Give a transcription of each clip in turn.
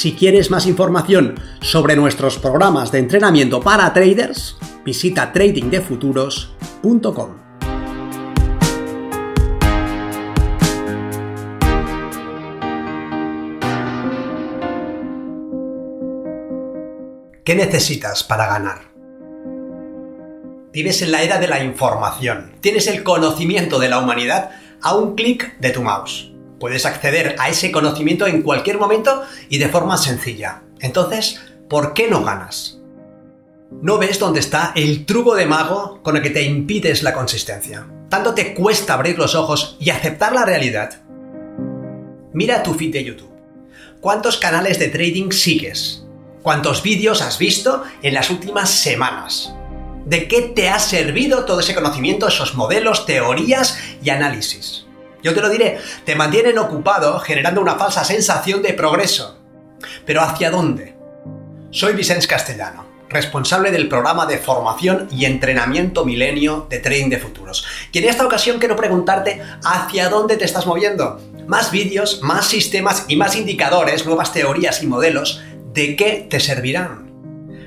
Si quieres más información sobre nuestros programas de entrenamiento para traders, visita tradingdefuturos.com. ¿Qué necesitas para ganar? Vives en la era de la información. Tienes el conocimiento de la humanidad a un clic de tu mouse. Puedes acceder a ese conocimiento en cualquier momento y de forma sencilla. Entonces, ¿por qué no ganas? ¿No ves dónde está el truco de mago con el que te impides la consistencia? Tanto te cuesta abrir los ojos y aceptar la realidad. Mira tu feed de YouTube. ¿Cuántos canales de trading sigues? ¿Cuántos vídeos has visto en las últimas semanas? ¿De qué te ha servido todo ese conocimiento, esos modelos, teorías y análisis? Yo te lo diré, te mantienen ocupado generando una falsa sensación de progreso. Pero ¿hacia dónde? Soy Vicente Castellano, responsable del programa de formación y entrenamiento milenio de trading de futuros. Y en esta ocasión quiero preguntarte hacia dónde te estás moviendo. Más vídeos, más sistemas y más indicadores, nuevas teorías y modelos, ¿de qué te servirán?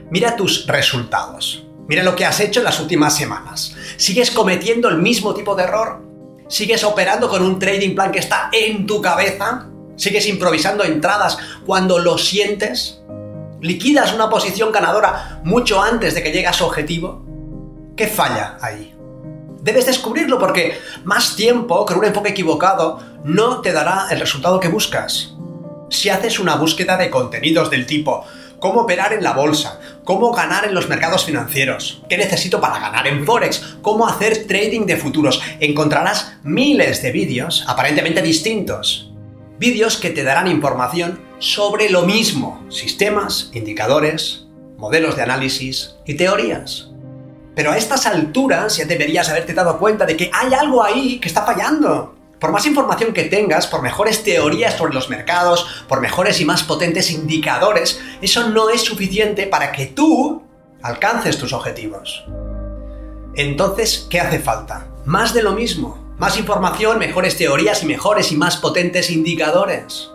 Mira tus resultados. Mira lo que has hecho en las últimas semanas. ¿Sigues cometiendo el mismo tipo de error? ¿Sigues operando con un trading plan que está en tu cabeza? ¿Sigues improvisando entradas cuando lo sientes? ¿Liquidas una posición ganadora mucho antes de que llegue a su objetivo? ¿Qué falla ahí? Debes descubrirlo porque más tiempo con un enfoque equivocado no te dará el resultado que buscas. Si haces una búsqueda de contenidos del tipo cómo operar en la bolsa, cómo ganar en los mercados financieros, qué necesito para ganar en Forex, cómo hacer trading de futuros. Encontrarás miles de vídeos aparentemente distintos. Vídeos que te darán información sobre lo mismo, sistemas, indicadores, modelos de análisis y teorías. Pero a estas alturas ya deberías haberte dado cuenta de que hay algo ahí que está fallando. Por más información que tengas, por mejores teorías sobre los mercados, por mejores y más potentes indicadores, eso no es suficiente para que tú alcances tus objetivos. Entonces, ¿qué hace falta? Más de lo mismo. Más información, mejores teorías y mejores y más potentes indicadores.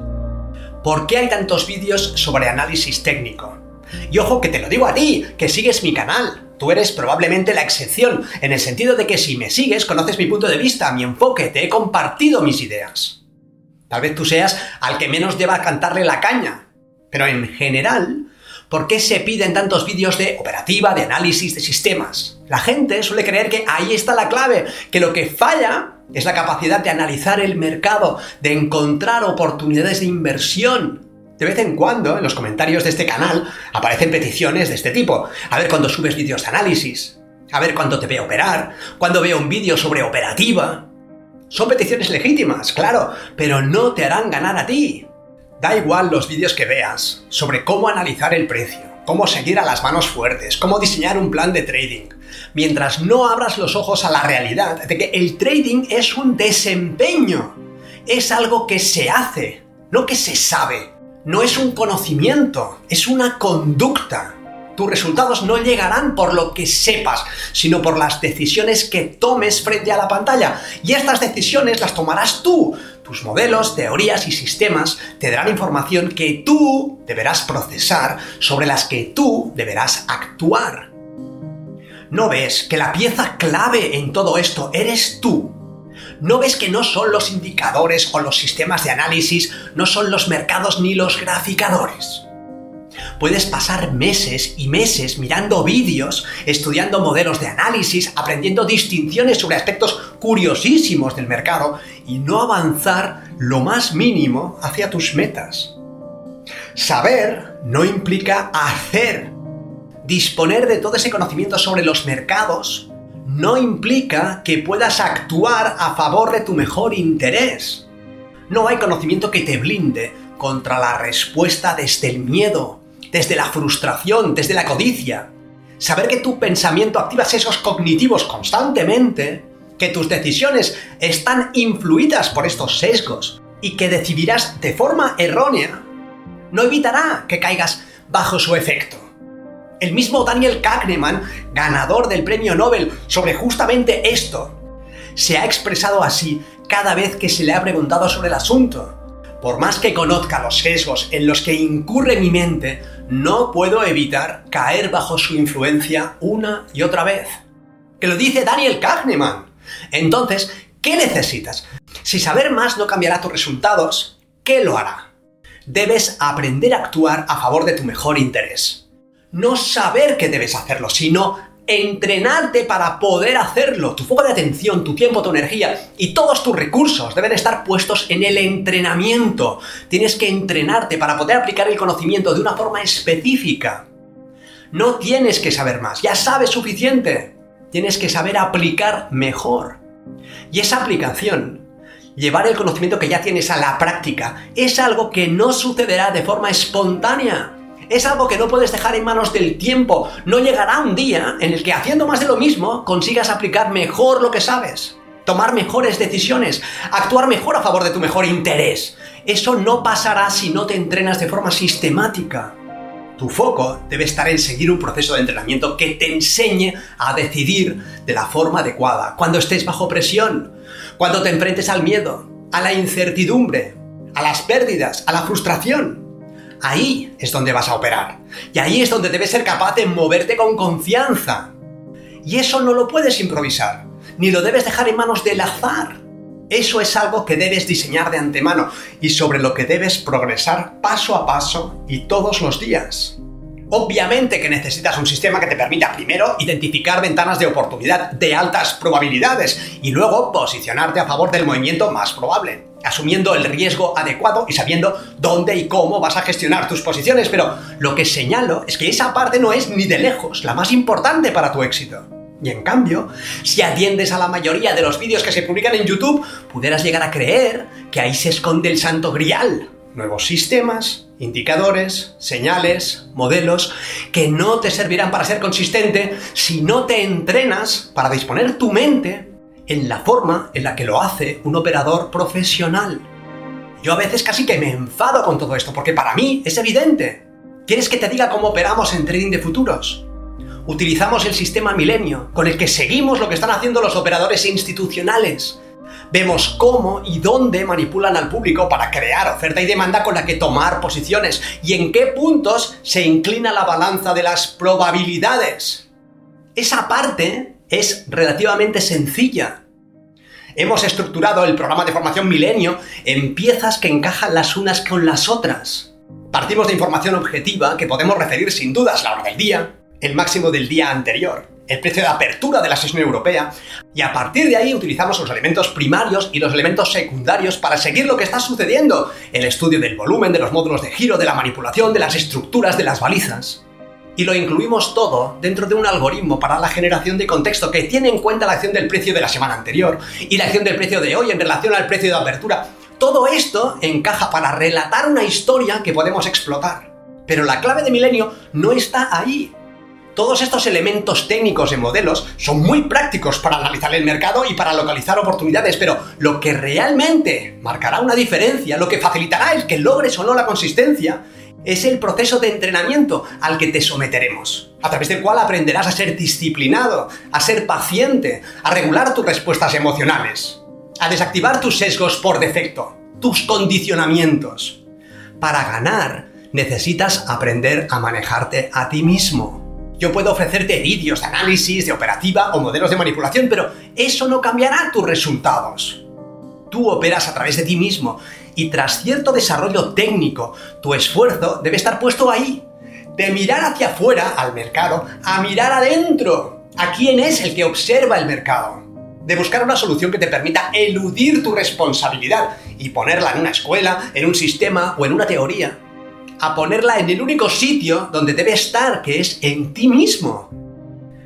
¿Por qué hay tantos vídeos sobre análisis técnico? Y ojo que te lo digo a ti, que sigues mi canal. Tú eres probablemente la excepción, en el sentido de que si me sigues, conoces mi punto de vista, mi enfoque, te he compartido mis ideas. Tal vez tú seas al que menos deba cantarle la caña. Pero en general, ¿por qué se piden tantos vídeos de operativa, de análisis, de sistemas? La gente suele creer que ahí está la clave, que lo que falla es la capacidad de analizar el mercado, de encontrar oportunidades de inversión, de vez en cuando, en los comentarios de este canal, aparecen peticiones de este tipo. A ver cuando subes vídeos de análisis. A ver cuándo te veo operar. Cuando veo un vídeo sobre operativa. Son peticiones legítimas, claro, pero no te harán ganar a ti. Da igual los vídeos que veas sobre cómo analizar el precio, cómo seguir a las manos fuertes, cómo diseñar un plan de trading. Mientras no abras los ojos a la realidad de que el trading es un desempeño, es algo que se hace, no que se sabe no es un conocimiento, es una conducta. Tus resultados no llegarán por lo que sepas, sino por las decisiones que tomes frente a la pantalla. Y estas decisiones las tomarás tú. Tus modelos, teorías y sistemas te darán información que tú deberás procesar, sobre las que tú deberás actuar. ¿No ves que la pieza clave en todo esto eres tú? ¿No ves que no son los indicadores o los sistemas de análisis, no son los mercados ni los graficadores? Puedes pasar meses y meses mirando vídeos, estudiando modelos de análisis, aprendiendo distinciones sobre aspectos curiosísimos del mercado y no avanzar lo más mínimo hacia tus metas. Saber no implica hacer. Disponer de todo ese conocimiento sobre los mercados no implica que puedas actuar a favor de tu mejor interés. No hay conocimiento que te blinde contra la respuesta desde el miedo, desde la frustración, desde la codicia. Saber que tu pensamiento activa esos cognitivos constantemente, que tus decisiones están influidas por estos sesgos y que decidirás de forma errónea, no evitará que caigas bajo su efecto. El mismo Daniel Kahneman, ganador del premio Nobel sobre justamente esto, se ha expresado así cada vez que se le ha preguntado sobre el asunto. Por más que conozca los sesgos en los que incurre mi mente, no puedo evitar caer bajo su influencia una y otra vez. Que lo dice Daniel Kahneman. Entonces, ¿qué necesitas? Si saber más no cambiará tus resultados, ¿qué lo hará? Debes aprender a actuar a favor de tu mejor interés no saber que debes hacerlo, sino entrenarte para poder hacerlo. Tu foco de atención, tu tiempo, tu energía y todos tus recursos deben estar puestos en el entrenamiento. Tienes que entrenarte para poder aplicar el conocimiento de una forma específica. No tienes que saber más, ya sabes suficiente. Tienes que saber aplicar mejor. Y esa aplicación, llevar el conocimiento que ya tienes a la práctica, es algo que no sucederá de forma espontánea es algo que no puedes dejar en manos del tiempo. No llegará un día en el que haciendo más de lo mismo consigas aplicar mejor lo que sabes, tomar mejores decisiones, actuar mejor a favor de tu mejor interés. Eso no pasará si no te entrenas de forma sistemática. Tu foco debe estar en seguir un proceso de entrenamiento que te enseñe a decidir de la forma adecuada, cuando estés bajo presión, cuando te enfrentes al miedo, a la incertidumbre, a las pérdidas, a la frustración. Ahí es donde vas a operar. Y ahí es donde debes ser capaz de moverte con confianza. Y eso no lo puedes improvisar, ni lo debes dejar en manos del azar. Eso es algo que debes diseñar de antemano y sobre lo que debes progresar paso a paso y todos los días. Obviamente que necesitas un sistema que te permita primero identificar ventanas de oportunidad de altas probabilidades y luego posicionarte a favor del movimiento más probable, asumiendo el riesgo adecuado y sabiendo dónde y cómo vas a gestionar tus posiciones, pero lo que señalo es que esa parte no es ni de lejos la más importante para tu éxito. Y en cambio, si atiendes a la mayoría de los vídeos que se publican en YouTube, pudieras llegar a creer que ahí se esconde el santo grial, nuevos sistemas, indicadores, señales, modelos, que no te servirán para ser consistente si no te entrenas para disponer tu mente en la forma en la que lo hace un operador profesional. Yo a veces casi que me enfado con todo esto, porque para mí es evidente. ¿Quieres que te diga cómo operamos en trading de futuros? Utilizamos el sistema milenio, con el que seguimos lo que están haciendo los operadores institucionales Vemos cómo y dónde manipulan al público para crear oferta y demanda con la que tomar posiciones y en qué puntos se inclina la balanza de las probabilidades. Esa parte es relativamente sencilla. Hemos estructurado el programa de formación Milenio en piezas que encajan las unas con las otras. Partimos de información objetiva que podemos referir sin dudas la hora del día, el máximo del día anterior, el precio de apertura de la sesión europea, y a partir de ahí utilizamos los elementos primarios y los elementos secundarios para seguir lo que está sucediendo, el estudio del volumen, de los módulos de giro, de la manipulación, de las estructuras, de las balizas. Y lo incluimos todo dentro de un algoritmo para la generación de contexto que tiene en cuenta la acción del precio de la semana anterior y la acción del precio de hoy en relación al precio de apertura. Todo esto encaja para relatar una historia que podemos explotar. Pero la clave de Milenio no está ahí. Todos estos elementos técnicos en modelos son muy prácticos para analizar el mercado y para localizar oportunidades, pero lo que realmente marcará una diferencia, lo que facilitará el que logres o no la consistencia, es el proceso de entrenamiento al que te someteremos, a través del cual aprenderás a ser disciplinado, a ser paciente, a regular tus respuestas emocionales, a desactivar tus sesgos por defecto, tus condicionamientos. Para ganar, necesitas aprender a manejarte a ti mismo. Yo puedo ofrecerte vídeos de análisis, de operativa o modelos de manipulación, pero eso no cambiará tus resultados. Tú operas a través de ti mismo y tras cierto desarrollo técnico, tu esfuerzo debe estar puesto ahí. De mirar hacia afuera, al mercado, a mirar adentro, a quién es el que observa el mercado. De buscar una solución que te permita eludir tu responsabilidad y ponerla en una escuela, en un sistema o en una teoría a ponerla en el único sitio donde debe estar, que es en ti mismo.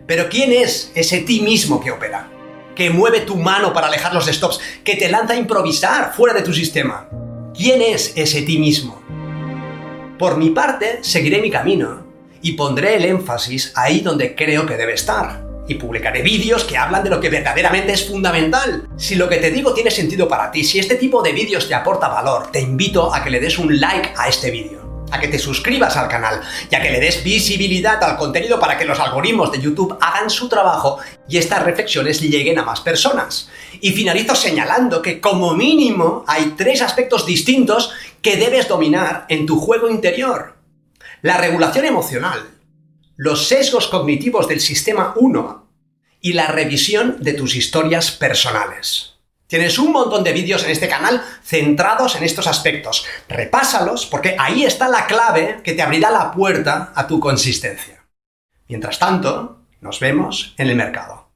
Pero ¿quién es ese ti mismo que opera? Que mueve tu mano para alejar los stops, que te lanza a improvisar fuera de tu sistema. ¿Quién es ese ti mismo? Por mi parte, seguiré mi camino y pondré el énfasis ahí donde creo que debe estar. Y publicaré vídeos que hablan de lo que verdaderamente es fundamental. Si lo que te digo tiene sentido para ti, si este tipo de vídeos te aporta valor, te invito a que le des un like a este vídeo a que te suscribas al canal y a que le des visibilidad al contenido para que los algoritmos de YouTube hagan su trabajo y estas reflexiones lleguen a más personas. Y finalizo señalando que como mínimo hay tres aspectos distintos que debes dominar en tu juego interior. La regulación emocional, los sesgos cognitivos del sistema 1 y la revisión de tus historias personales. Tienes un montón de vídeos en este canal centrados en estos aspectos. Repásalos porque ahí está la clave que te abrirá la puerta a tu consistencia. Mientras tanto, nos vemos en el mercado.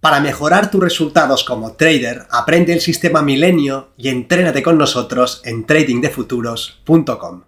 Para mejorar tus resultados como trader, aprende el sistema Milenio y entrénate con nosotros en tradingdefuturos.com.